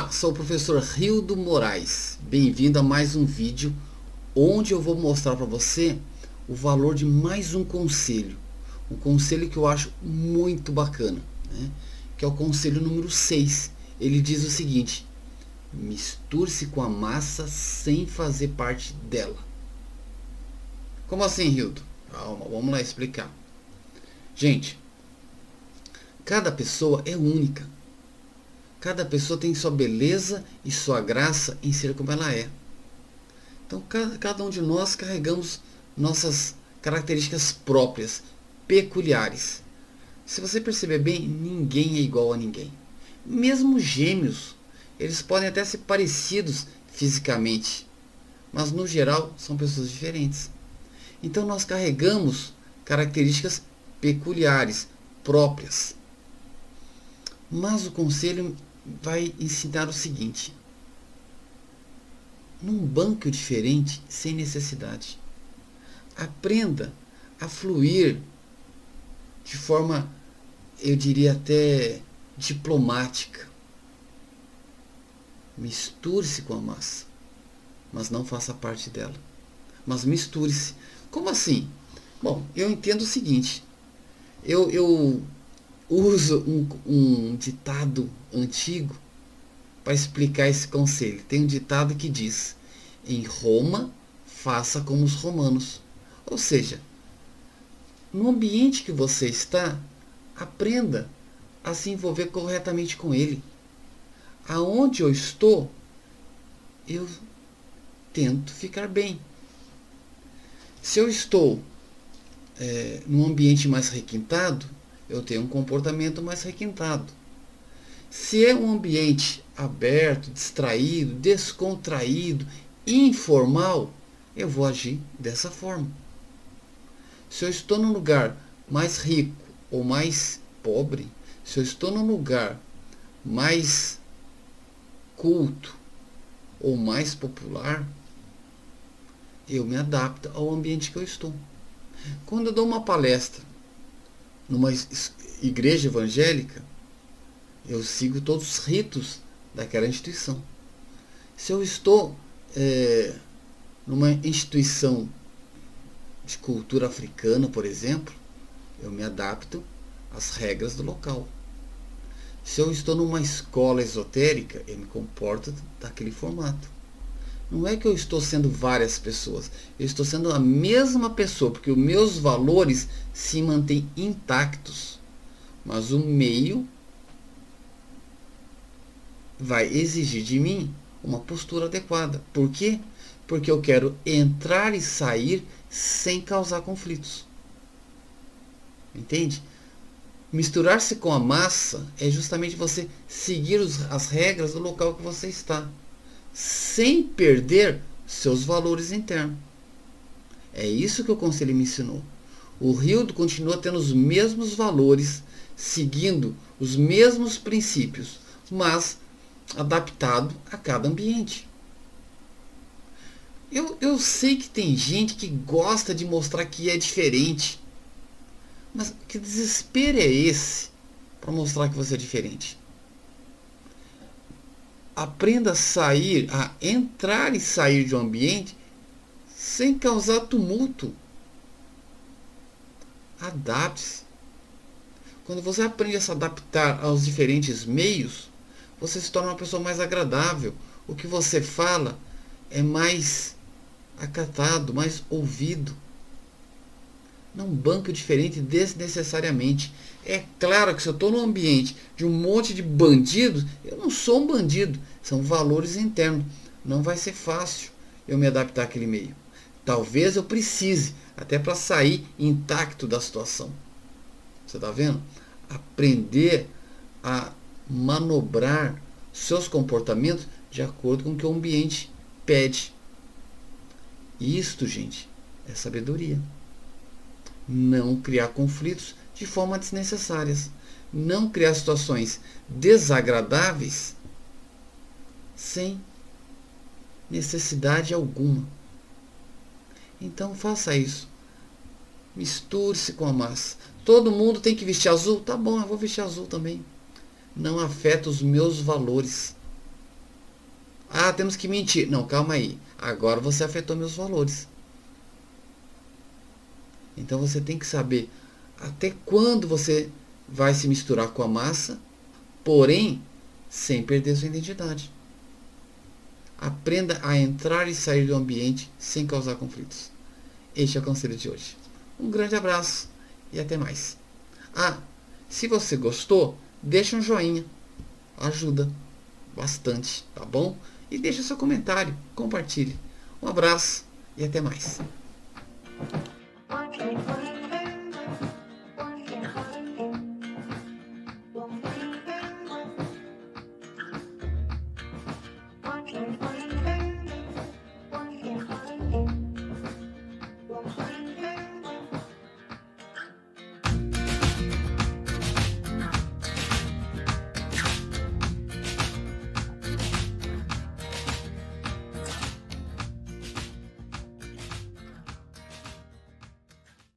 Olá, sou o professor Rildo Moraes. Bem-vindo a mais um vídeo onde eu vou mostrar para você o valor de mais um conselho. Um conselho que eu acho muito bacana, né? que é o conselho número 6. Ele diz o seguinte: misture-se com a massa sem fazer parte dela. Como assim, Rildo? Calma, vamos lá explicar. Gente, cada pessoa é única Cada pessoa tem sua beleza e sua graça em ser como ela é. Então, cada, um de nós carregamos nossas características próprias, peculiares. Se você perceber bem, ninguém é igual a ninguém. Mesmo gêmeos, eles podem até ser parecidos fisicamente, mas no geral são pessoas diferentes. Então nós carregamos características peculiares, próprias. Mas o conselho vai ensinar o seguinte: num banco diferente, sem necessidade. Aprenda a fluir de forma, eu diria até diplomática. Misture-se com a massa, mas não faça parte dela. Mas misture-se. Como assim? Bom, eu entendo o seguinte. Eu, eu uso um, um ditado antigo para explicar esse conselho. Tem um ditado que diz: em Roma, faça como os romanos. Ou seja, no ambiente que você está, aprenda a se envolver corretamente com ele. Aonde eu estou, eu tento ficar bem. Se eu estou é, num ambiente mais requintado, eu tenho um comportamento mais requintado. Se é um ambiente aberto, distraído, descontraído, informal, eu vou agir dessa forma. Se eu estou num lugar mais rico ou mais pobre, se eu estou num lugar mais culto ou mais popular, eu me adapto ao ambiente que eu estou. Quando eu dou uma palestra numa igreja evangélica, eu sigo todos os ritos daquela instituição. Se eu estou é, numa instituição de cultura africana, por exemplo, eu me adapto às regras do local. Se eu estou numa escola esotérica, eu me comporto daquele formato. Não é que eu estou sendo várias pessoas, eu estou sendo a mesma pessoa, porque os meus valores se mantêm intactos, mas o meio vai exigir de mim uma postura adequada. Por quê? Porque eu quero entrar e sair sem causar conflitos. Entende? Misturar-se com a massa é justamente você seguir os, as regras do local que você está sem perder seus valores internos. É isso que o conselho me ensinou. O Rildo continua tendo os mesmos valores, seguindo os mesmos princípios, mas adaptado a cada ambiente. Eu, eu sei que tem gente que gosta de mostrar que é diferente. Mas que desespero é esse para mostrar que você é diferente? Aprenda a sair, a entrar e sair de um ambiente sem causar tumulto. Adapte-se. Quando você aprende a se adaptar aos diferentes meios, você se torna uma pessoa mais agradável. O que você fala é mais acatado, mais ouvido. Não banco diferente desnecessariamente. É claro que se eu estou num ambiente de um monte de bandidos, eu não sou um bandido. São valores internos. Não vai ser fácil eu me adaptar àquele meio. Talvez eu precise, até para sair intacto da situação. Você está vendo? Aprender a manobrar seus comportamentos de acordo com o que o ambiente pede. Isto, gente, é sabedoria. Não criar conflitos de forma desnecessárias. Não criar situações desagradáveis sem necessidade alguma. Então faça isso. Misture-se com a massa. Todo mundo tem que vestir azul? Tá bom, eu vou vestir azul também. Não afeta os meus valores. Ah, temos que mentir. Não, calma aí. Agora você afetou meus valores. Então você tem que saber até quando você vai se misturar com a massa, porém sem perder sua identidade. Aprenda a entrar e sair do ambiente sem causar conflitos. Este é o conselho de hoje. Um grande abraço e até mais. Ah, se você gostou, deixa um joinha. Ajuda bastante, tá bom? E deixa seu comentário, compartilhe. Um abraço e até mais.